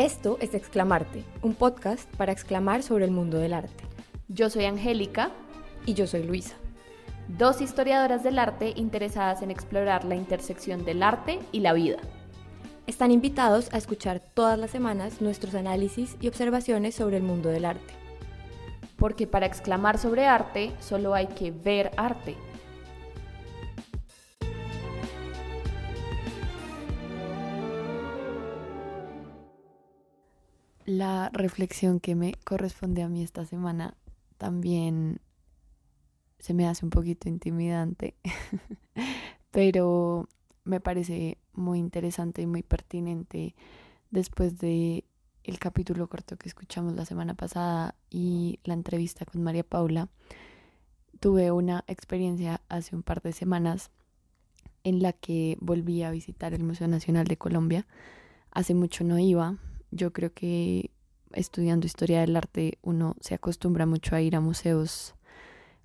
Esto es Exclamarte, un podcast para exclamar sobre el mundo del arte. Yo soy Angélica. Y yo soy Luisa. Dos historiadoras del arte interesadas en explorar la intersección del arte y la vida. Están invitados a escuchar todas las semanas nuestros análisis y observaciones sobre el mundo del arte. Porque para exclamar sobre arte solo hay que ver arte. La reflexión que me corresponde a mí esta semana también se me hace un poquito intimidante, pero me parece muy interesante y muy pertinente después de el capítulo corto que escuchamos la semana pasada y la entrevista con María Paula. Tuve una experiencia hace un par de semanas en la que volví a visitar el Museo Nacional de Colombia. Hace mucho no iba. Yo creo que estudiando historia del arte uno se acostumbra mucho a ir a museos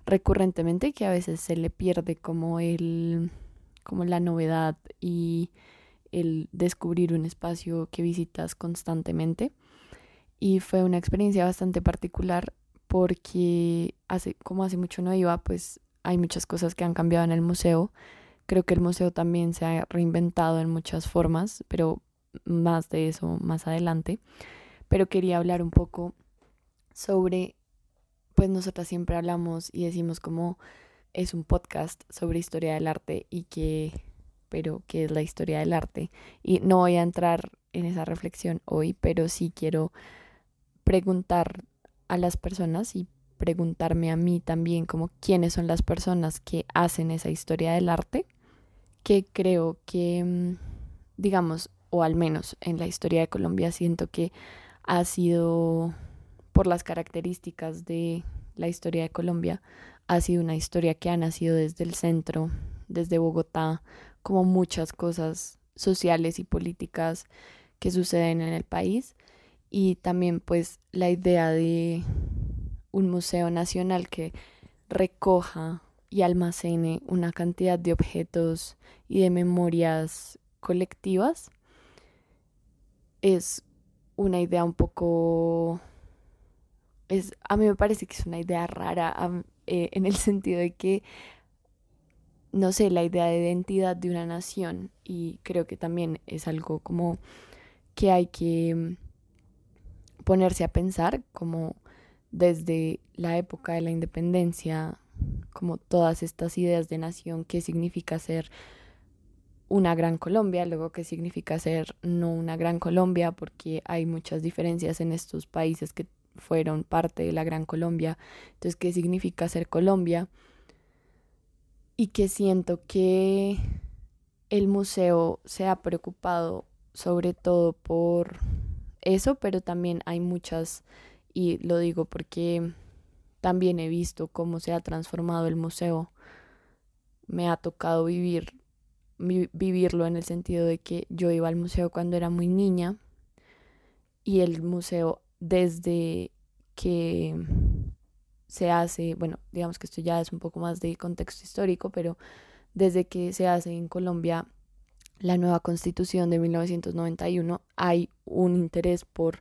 recurrentemente que a veces se le pierde como el como la novedad y el descubrir un espacio que visitas constantemente. Y fue una experiencia bastante particular porque hace, como hace mucho no iba, pues hay muchas cosas que han cambiado en el museo. Creo que el museo también se ha reinventado en muchas formas, pero más de eso más adelante. Pero quería hablar un poco sobre, pues nosotras siempre hablamos y decimos como es un podcast sobre historia del arte y que, pero qué es la historia del arte. Y no voy a entrar en esa reflexión hoy, pero sí quiero preguntar a las personas y preguntarme a mí también como quiénes son las personas que hacen esa historia del arte, que creo que, mm, digamos, o al menos en la historia de Colombia siento que ha sido por las características de la historia de Colombia, ha sido una historia que ha nacido desde el centro, desde Bogotá, como muchas cosas sociales y políticas que suceden en el país. Y también pues la idea de un museo nacional que recoja y almacene una cantidad de objetos y de memorias colectivas es una idea un poco es a mí me parece que es una idea rara eh, en el sentido de que, no sé, la idea de identidad de una nación y creo que también es algo como que hay que mm, ponerse a pensar como desde la época de la independencia, como todas estas ideas de nación, qué significa ser una gran Colombia, luego qué significa ser no una gran Colombia, porque hay muchas diferencias en estos países que fueron parte de la Gran Colombia. Entonces, ¿qué significa ser Colombia? Y que siento que el museo se ha preocupado sobre todo por eso, pero también hay muchas, y lo digo porque también he visto cómo se ha transformado el museo. Me ha tocado vivir vivirlo en el sentido de que yo iba al museo cuando era muy niña y el museo desde que se hace, bueno, digamos que esto ya es un poco más de contexto histórico, pero desde que se hace en Colombia la nueva constitución de 1991, hay un interés por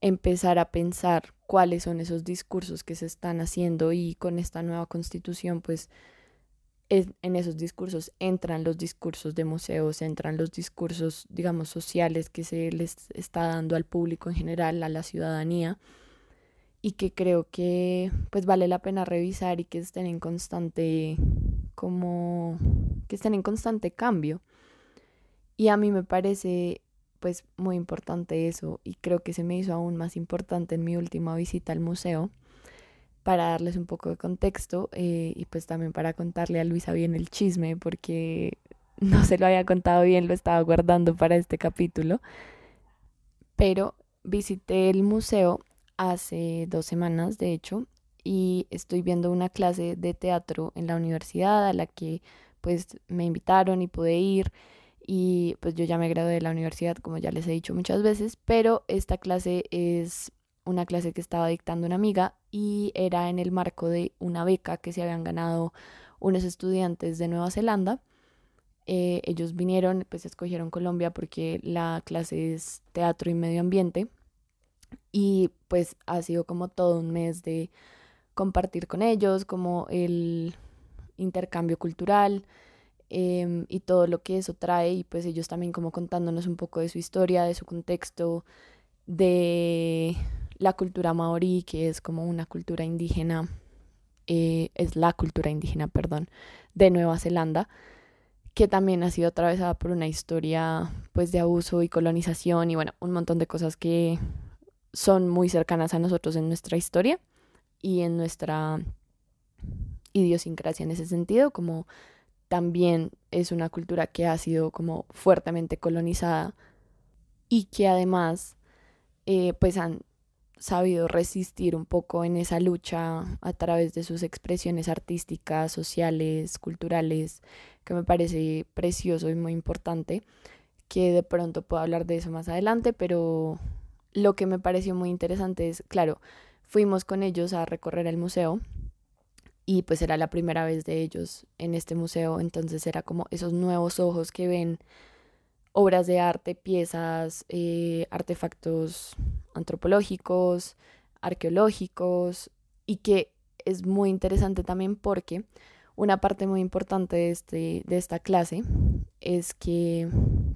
empezar a pensar cuáles son esos discursos que se están haciendo y con esta nueva constitución pues en esos discursos entran los discursos de museos, entran los discursos, digamos, sociales que se les está dando al público en general, a la ciudadanía, y que creo que pues vale la pena revisar y que estén en constante, como, que estén en constante cambio. Y a mí me parece pues muy importante eso y creo que se me hizo aún más importante en mi última visita al museo para darles un poco de contexto eh, y pues también para contarle a Luisa bien el chisme porque no se lo había contado bien, lo estaba guardando para este capítulo. Pero visité el museo hace dos semanas, de hecho, y estoy viendo una clase de teatro en la universidad a la que pues me invitaron y pude ir y pues yo ya me gradué de la universidad como ya les he dicho muchas veces, pero esta clase es una clase que estaba dictando una amiga y era en el marco de una beca que se habían ganado unos estudiantes de Nueva Zelanda. Eh, ellos vinieron, pues escogieron Colombia porque la clase es teatro y medio ambiente y pues ha sido como todo un mes de compartir con ellos, como el intercambio cultural em, y todo lo que eso trae y pues ellos también como contándonos un poco de su historia, de su contexto, de la cultura maorí, que es como una cultura indígena, eh, es la cultura indígena, perdón, de Nueva Zelanda, que también ha sido atravesada por una historia pues de abuso y colonización y bueno, un montón de cosas que son muy cercanas a nosotros en nuestra historia y en nuestra idiosincrasia en ese sentido, como también es una cultura que ha sido como fuertemente colonizada y que además eh, pues han sabido resistir un poco en esa lucha a través de sus expresiones artísticas, sociales, culturales, que me parece precioso y muy importante, que de pronto puedo hablar de eso más adelante, pero lo que me pareció muy interesante es, claro, fuimos con ellos a recorrer el museo y pues era la primera vez de ellos en este museo, entonces era como esos nuevos ojos que ven obras de arte, piezas, eh, artefactos antropológicos, arqueológicos y que es muy interesante también porque una parte muy importante de, este, de esta clase es que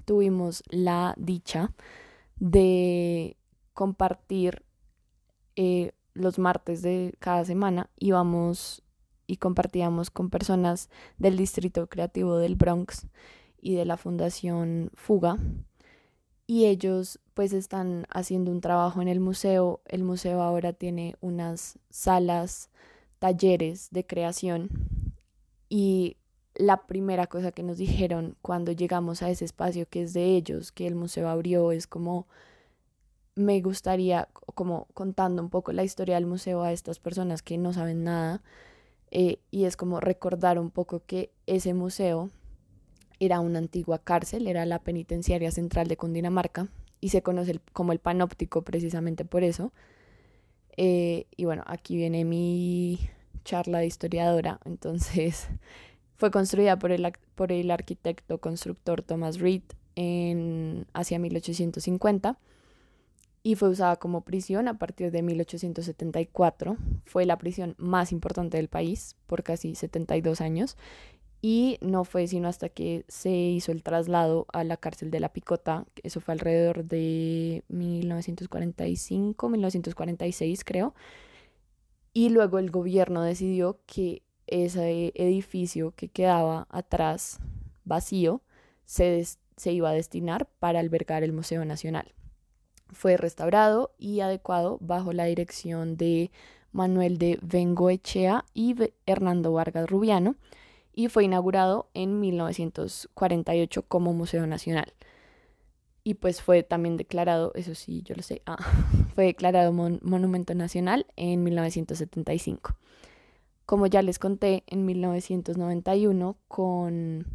tuvimos la dicha de compartir eh, los martes de cada semana íbamos y compartíamos con personas del Distrito Creativo del Bronx y de la Fundación Fuga. Y ellos pues están haciendo un trabajo en el museo. El museo ahora tiene unas salas, talleres de creación. Y la primera cosa que nos dijeron cuando llegamos a ese espacio que es de ellos, que el museo abrió, es como me gustaría, como contando un poco la historia del museo a estas personas que no saben nada, eh, y es como recordar un poco que ese museo era una antigua cárcel, era la penitenciaria central de Cundinamarca, y se conoce como el panóptico precisamente por eso. Eh, y bueno, aquí viene mi charla de historiadora, entonces fue construida por el, por el arquitecto constructor Thomas Reed en hacia 1850 y fue usada como prisión a partir de 1874. Fue la prisión más importante del país por casi 72 años y no fue sino hasta que se hizo el traslado a la cárcel de la Picota, eso fue alrededor de 1945, 1946 creo, y luego el gobierno decidió que ese edificio que quedaba atrás vacío se, se iba a destinar para albergar el Museo Nacional. Fue restaurado y adecuado bajo la dirección de Manuel de Bengoechea y Hernando Vargas Rubiano y fue inaugurado en 1948 como Museo Nacional. Y pues fue también declarado, eso sí, yo lo sé, ah, fue declarado Monumento Nacional en 1975. Como ya les conté, en 1991 con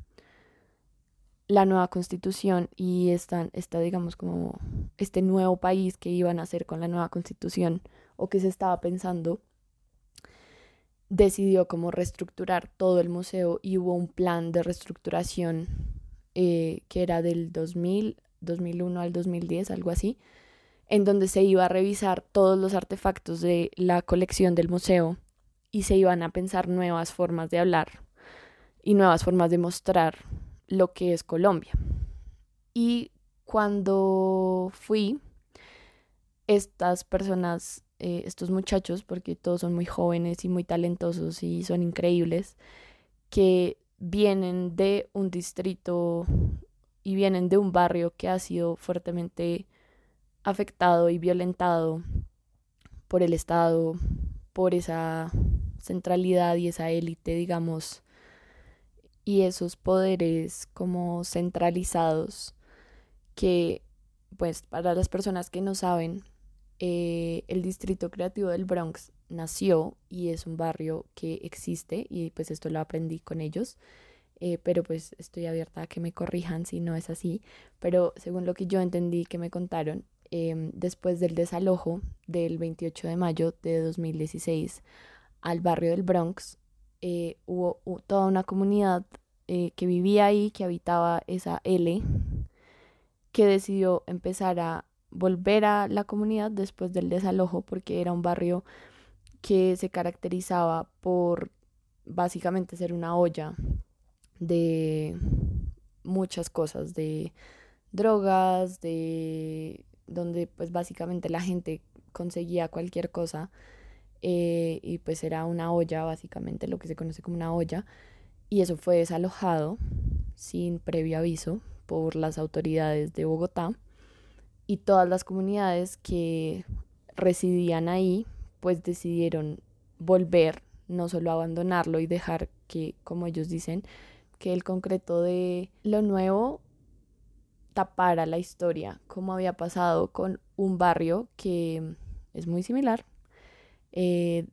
la nueva constitución y esta, esta, digamos, como este nuevo país que iban a hacer con la nueva constitución o que se estaba pensando, decidió como reestructurar todo el museo y hubo un plan de reestructuración eh, que era del 2000, 2001 al 2010, algo así, en donde se iba a revisar todos los artefactos de la colección del museo y se iban a pensar nuevas formas de hablar y nuevas formas de mostrar lo que es Colombia. Y cuando fui, estas personas, eh, estos muchachos, porque todos son muy jóvenes y muy talentosos y son increíbles, que vienen de un distrito y vienen de un barrio que ha sido fuertemente afectado y violentado por el Estado, por esa centralidad y esa élite, digamos, y esos poderes como centralizados que pues para las personas que no saben eh, el distrito creativo del Bronx nació y es un barrio que existe y pues esto lo aprendí con ellos eh, pero pues estoy abierta a que me corrijan si no es así. Pero según lo que yo entendí que me contaron em, después del desalojo del 28 de mayo de 2016 al barrio del Bronx eh, hubo toda una comunidad que vivía ahí, que habitaba esa L, que decidió empezar a volver a la comunidad después del desalojo porque era un barrio que se caracterizaba por básicamente ser una olla de muchas cosas, de drogas, de donde pues básicamente la gente conseguía cualquier cosa eh, y pues era una olla, básicamente lo que se conoce como una olla, y eso fue desalojado sin previo aviso por las autoridades de Bogotá y todas las comunidades que residían ahí pues decidieron volver, no solo abandonarlo y dejar que, como ellos dicen, que el concreto de lo nuevo tapara la historia, como había pasado con un barrio que es muy similar, eh,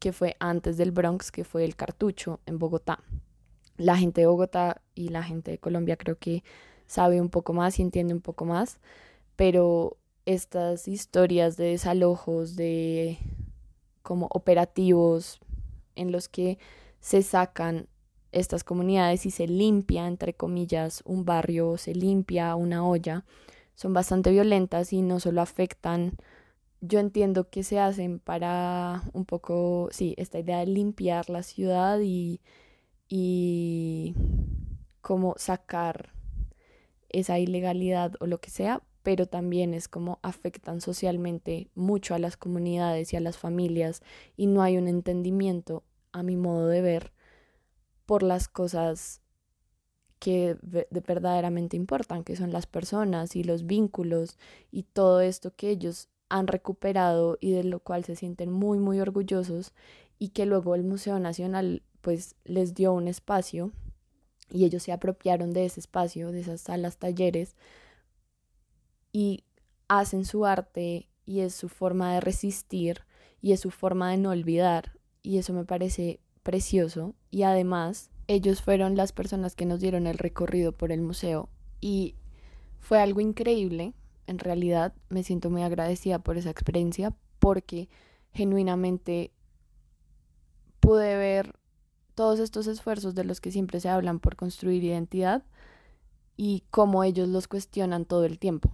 que fue antes del Bronx, que fue el Cartucho en Bogotá. La gente de Bogotá y la gente de Colombia creo que sabe un poco más y entiende un poco más, pero estas historias de desalojos, de como operativos en los que se sacan estas comunidades y se limpia, entre comillas, un barrio, se limpia una olla, son bastante violentas y no solo afectan yo entiendo que se hacen para un poco, sí, esta idea de limpiar la ciudad y, y como sacar esa ilegalidad o lo que sea, pero también es como afectan socialmente mucho a las comunidades y a las familias y no hay un entendimiento, a mi modo de ver, por las cosas que verdaderamente importan, que son las personas y los vínculos y todo esto que ellos han recuperado y de lo cual se sienten muy muy orgullosos y que luego el Museo Nacional pues les dio un espacio y ellos se apropiaron de ese espacio, de esas salas talleres y hacen su arte y es su forma de resistir y es su forma de no olvidar y eso me parece precioso y además ellos fueron las personas que nos dieron el recorrido por el museo y fue algo increíble en realidad me siento muy agradecida por esa experiencia porque genuinamente pude ver todos estos esfuerzos de los que siempre se hablan por construir identidad y cómo ellos los cuestionan todo el tiempo.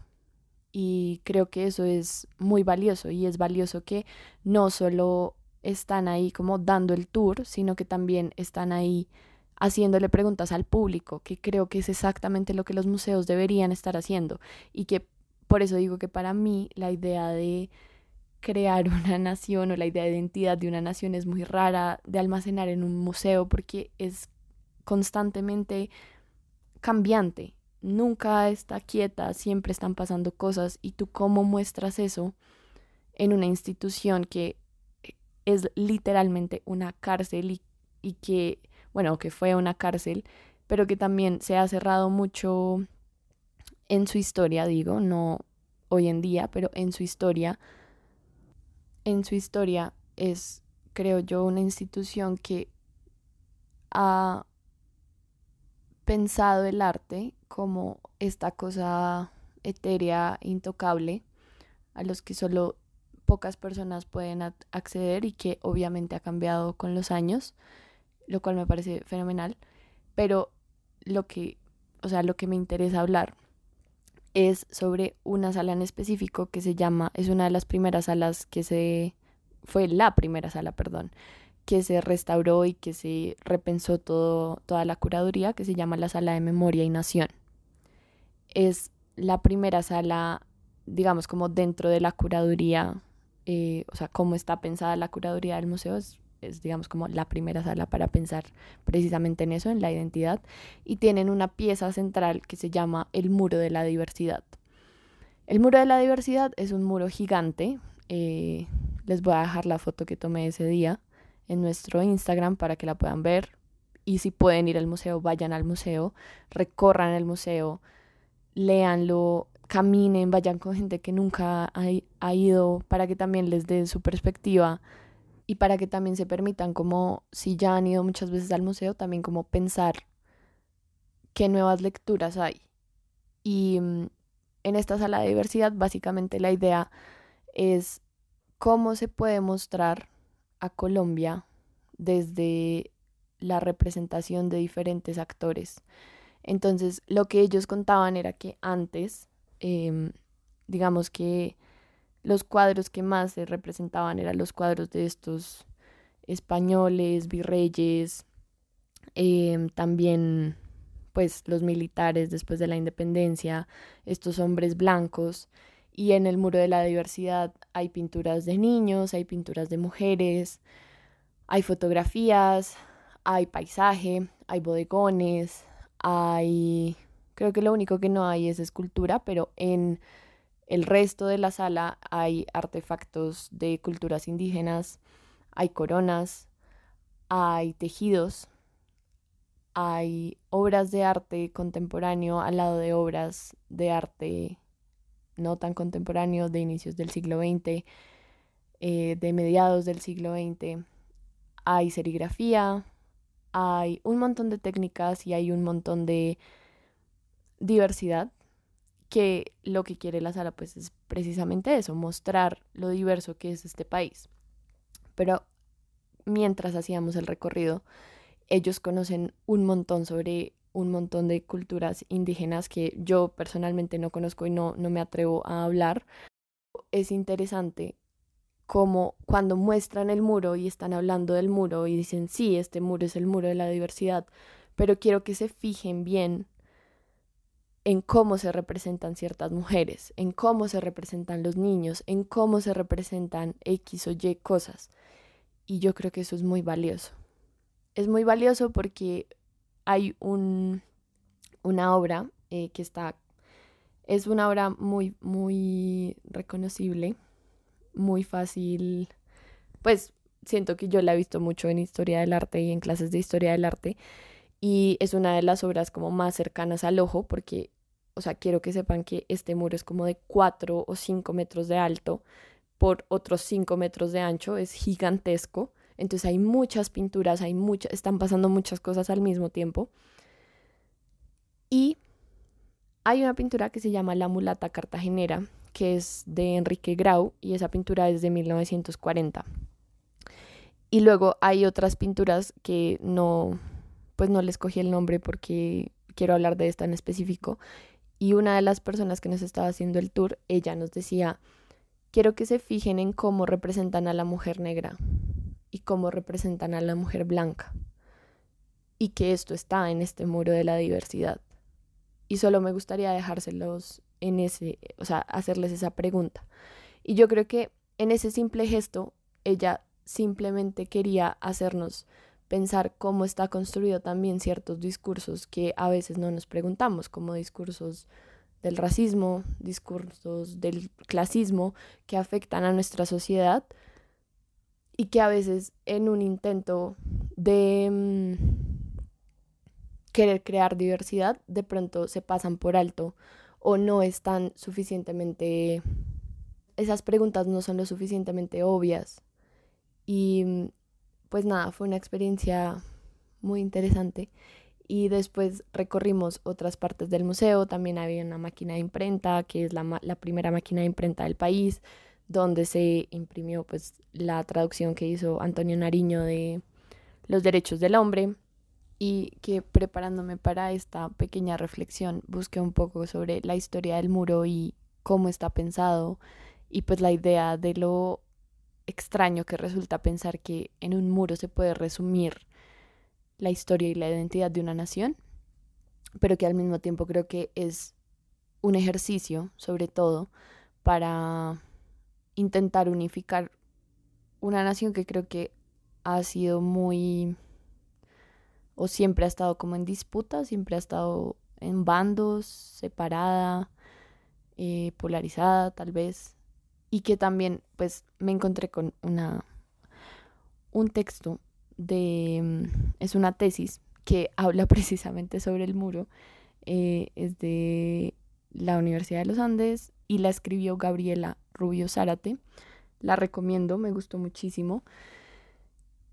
Y creo que eso es muy valioso y es valioso que no solo están ahí como dando el tour, sino que también están ahí haciéndole preguntas al público, que creo que es exactamente lo que los museos deberían estar haciendo. Y que por eso digo que para mí la idea de crear una nación o la idea de identidad de una nación es muy rara de almacenar en un museo porque es constantemente cambiante, nunca está quieta, siempre están pasando cosas y tú cómo muestras eso en una institución que es literalmente una cárcel y, y que, bueno, que fue una cárcel, pero que también se ha cerrado mucho en su historia, digo, no hoy en día, pero en su historia, en su historia es, creo yo, una institución que ha pensado el arte como esta cosa etérea, intocable, a los que solo pocas personas pueden acceder y que obviamente ha cambiado con los años, lo cual me parece fenomenal, pero lo que, o sea, lo que me interesa hablar es sobre una sala en específico que se llama, es una de las primeras salas que se, fue la primera sala, perdón, que se restauró y que se repensó todo, toda la curaduría, que se llama la Sala de Memoria y Nación. Es la primera sala, digamos, como dentro de la curaduría, eh, o sea, cómo está pensada la curaduría del museo, es digamos como la primera sala para pensar precisamente en eso, en la identidad, y tienen una pieza central que se llama el muro de la diversidad. El muro de la diversidad es un muro gigante, eh, les voy a dejar la foto que tomé ese día en nuestro Instagram para que la puedan ver, y si pueden ir al museo, vayan al museo, recorran el museo, léanlo, caminen, vayan con gente que nunca ha, ha ido para que también les dé su perspectiva y para que también se permitan como si ya han ido muchas veces al museo, también como pensar qué nuevas lecturas hay. Y mm, en esta sala de diversidad básicamente la idea es cómo se puede mostrar a Colombia desde la representación de diferentes actores. Entonces, lo que ellos contaban era que antes, em, digamos que los cuadros que más se representaban eran los cuadros de estos españoles, virreyes, em, también pues los militares después de la independencia, estos hombres blancos, y en el muro de la diversidad hay pinturas de niños, hay pinturas de mujeres, hay fotografías, hay paisaje, hay bodegones, hay, creo que lo único que no hay es escultura, pero en el resto de la sala hay artefactos de culturas indígenas, hay coronas, hay tejidos, hay obras de arte contemporáneo al lado de obras de arte no tan contemporáneo de inicios del siglo XX, eh, de mediados del siglo XX. Hay serigrafía, hay un montón de técnicas y hay un montón de diversidad que lo que quiere la sala pues es precisamente eso, mostrar lo diverso que es este país. Pero mientras hacíamos el recorrido, ellos conocen un montón sobre un montón de culturas indígenas que yo personalmente no conozco y no, no me atrevo a hablar. Es interesante como cuando muestran el muro y están hablando del muro y dicen, sí, este muro es el muro de la diversidad, pero quiero que se fijen bien en cómo se representan ciertas mujeres, en cómo se representan los niños, en cómo se representan X o Y cosas. Y yo creo que eso es muy valioso es muy valioso porque hay un, una obra eh, que está, es una obra muy, muy reconocible, muy fácil, pues siento que yo la he visto mucho en historia del arte y en clases de historia del arte y es una de las obras como más cercanas al ojo porque, o sea, quiero que sepan que este muro es como de 4 o 5 metros de alto por otros 5 metros de ancho, es gigantesco entonces hay muchas pinturas, hay muchas, están pasando muchas cosas al mismo tiempo. Y hay una pintura que se llama La mulata cartagenera, que es de Enrique Grau y esa pintura es de 1940. Y luego hay otras pinturas que no, pues no les cogí el nombre porque quiero hablar de esta en específico. Y una de las personas que nos estaba haciendo el tour, ella nos decía, quiero que se fijen en cómo representan a la mujer negra y cómo representan a la mujer blanca. Y que esto está en este muro de la diversidad. Y solo me gustaría dejárselos en ese, o sea, hacerles esa pregunta. Y yo creo que en ese simple gesto, ella simplemente quería hacernos pensar cómo está construido también ciertos discursos que a veces no nos preguntamos, como discursos del racismo, discursos del clasismo que afectan a nuestra sociedad y que a veces en un intento de mm, querer crear diversidad, de pronto se pasan por alto o no están suficientemente, esas preguntas no son lo suficientemente obvias. Y mm, pues nada, fue una experiencia muy interesante. Y después recorrimos otras partes del museo, también había una máquina de imprenta, que es la, la primera máquina de imprenta del país donde se imprimió pues la traducción que hizo Antonio Nariño de Los derechos del hombre y que preparándome para esta pequeña reflexión busqué un poco sobre la historia del muro y cómo está pensado y pues la idea de lo extraño que resulta pensar que en un muro se puede resumir la historia y la identidad de una nación, pero que al mismo tiempo creo que es un ejercicio sobre todo para intentar unificar una nación que creo que ha sido muy o siempre ha estado como en disputa, siempre ha estado en bandos, separada, eh, polarizada tal vez, y que también pues me encontré con una un texto de mm, es una tesis que habla precisamente sobre el muro, eh, es de la Universidad de los Andes y la escribió Gabriela Rubio Zárate. La recomiendo, me gustó muchísimo.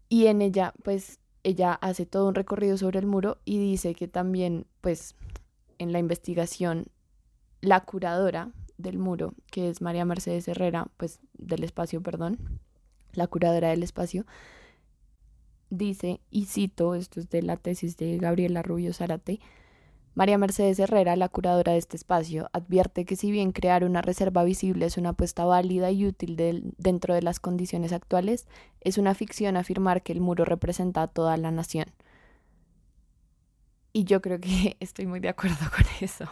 Y en ella, pues, ella hace todo un recorrido sobre el muro y dice que también, pues, en la investigación, la curadora del muro, que es María Mercedes Herrera, pues, del espacio, perdón, la curadora del espacio, dice, y cito, esto es de la tesis de Gabriela Rubio Zárate, María Mercedes Herrera, la curadora de este espacio, advierte que si bien crear una reserva visible es una apuesta válida y útil dentro de las condiciones actuales, es una ficción afirmar que el muro representa a toda la nación. Y yo creo que estoy muy de acuerdo con eso.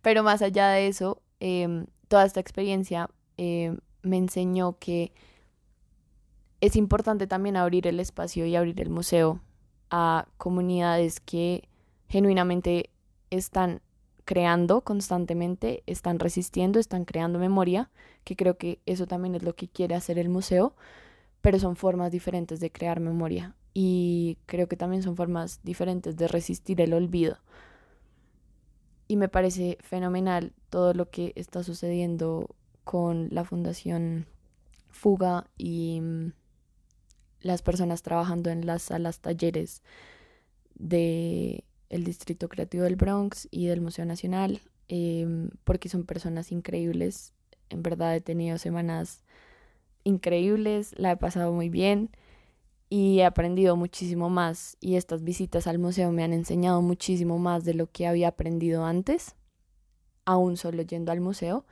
Pero más allá de eso, em, toda esta experiencia em, me enseñó que es importante también abrir el espacio y abrir el museo a comunidades que genuinamente están creando constantemente, están resistiendo, están creando memoria, que creo que eso también es lo que quiere hacer el museo, pero son formas diferentes de crear memoria y creo que también son formas diferentes de resistir el olvido. Y me parece fenomenal todo lo que está sucediendo con la Fundación Fuga y mm, las personas trabajando en las salas talleres de el Distrito Creativo del Bronx y del Museo Nacional, em, porque son personas increíbles. En verdad he tenido semanas increíbles, la he pasado muy bien y he aprendido muchísimo más y estas visitas al museo me han enseñado muchísimo más de lo que había aprendido antes, aún solo yendo al museo,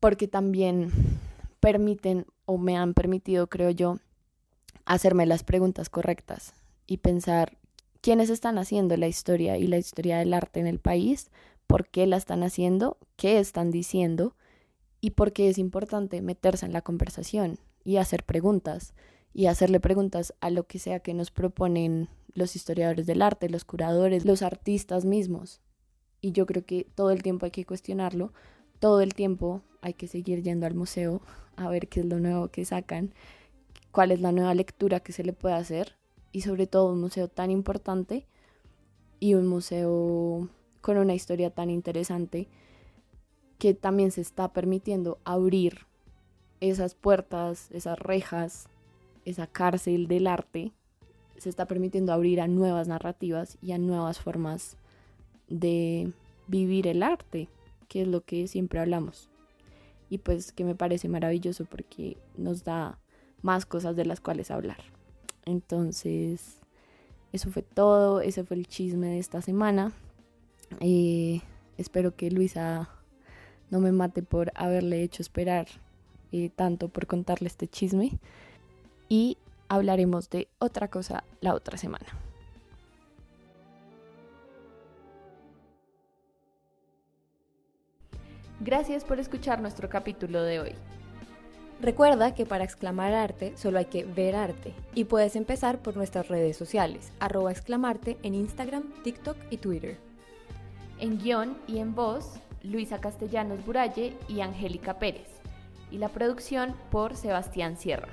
porque también permiten o me han permitido, creo yo, hacerme las preguntas correctas y pensar quiénes están haciendo la historia y la historia del arte en el país, por qué la están haciendo, qué están diciendo y por qué es importante meterse en la conversación y hacer preguntas y hacerle preguntas a lo que sea que nos proponen los historiadores del arte, los curadores, los artistas mismos. Y yo creo que todo el tiempo hay que cuestionarlo, todo el tiempo hay que seguir yendo al museo a ver qué es lo nuevo que sacan, cuál es la nueva lectura que se le puede hacer y sobre todo un museo tan importante y un museo con una historia tan interesante que también se está permitiendo abrir esas puertas, esas rejas, esa cárcel del arte, se está permitiendo abrir a nuevas narrativas y a nuevas formas de vivir el arte, que es lo que siempre hablamos. Y pues que me parece maravilloso porque nos da más cosas de las cuales hablar. Entonces, eso fue todo, ese fue el chisme de esta semana. Eh, espero que Luisa no me mate por haberle hecho esperar eh, tanto por contarle este chisme. Y hablaremos de otra cosa la otra semana. Gracias por escuchar nuestro capítulo de hoy. Recuerda que para exclamar arte solo hay que ver arte y puedes empezar por nuestras redes sociales, arroba exclamarte en Instagram, TikTok y Twitter. En guion y en voz, Luisa Castellanos Buralle y Angélica Pérez. Y la producción por Sebastián Sierra.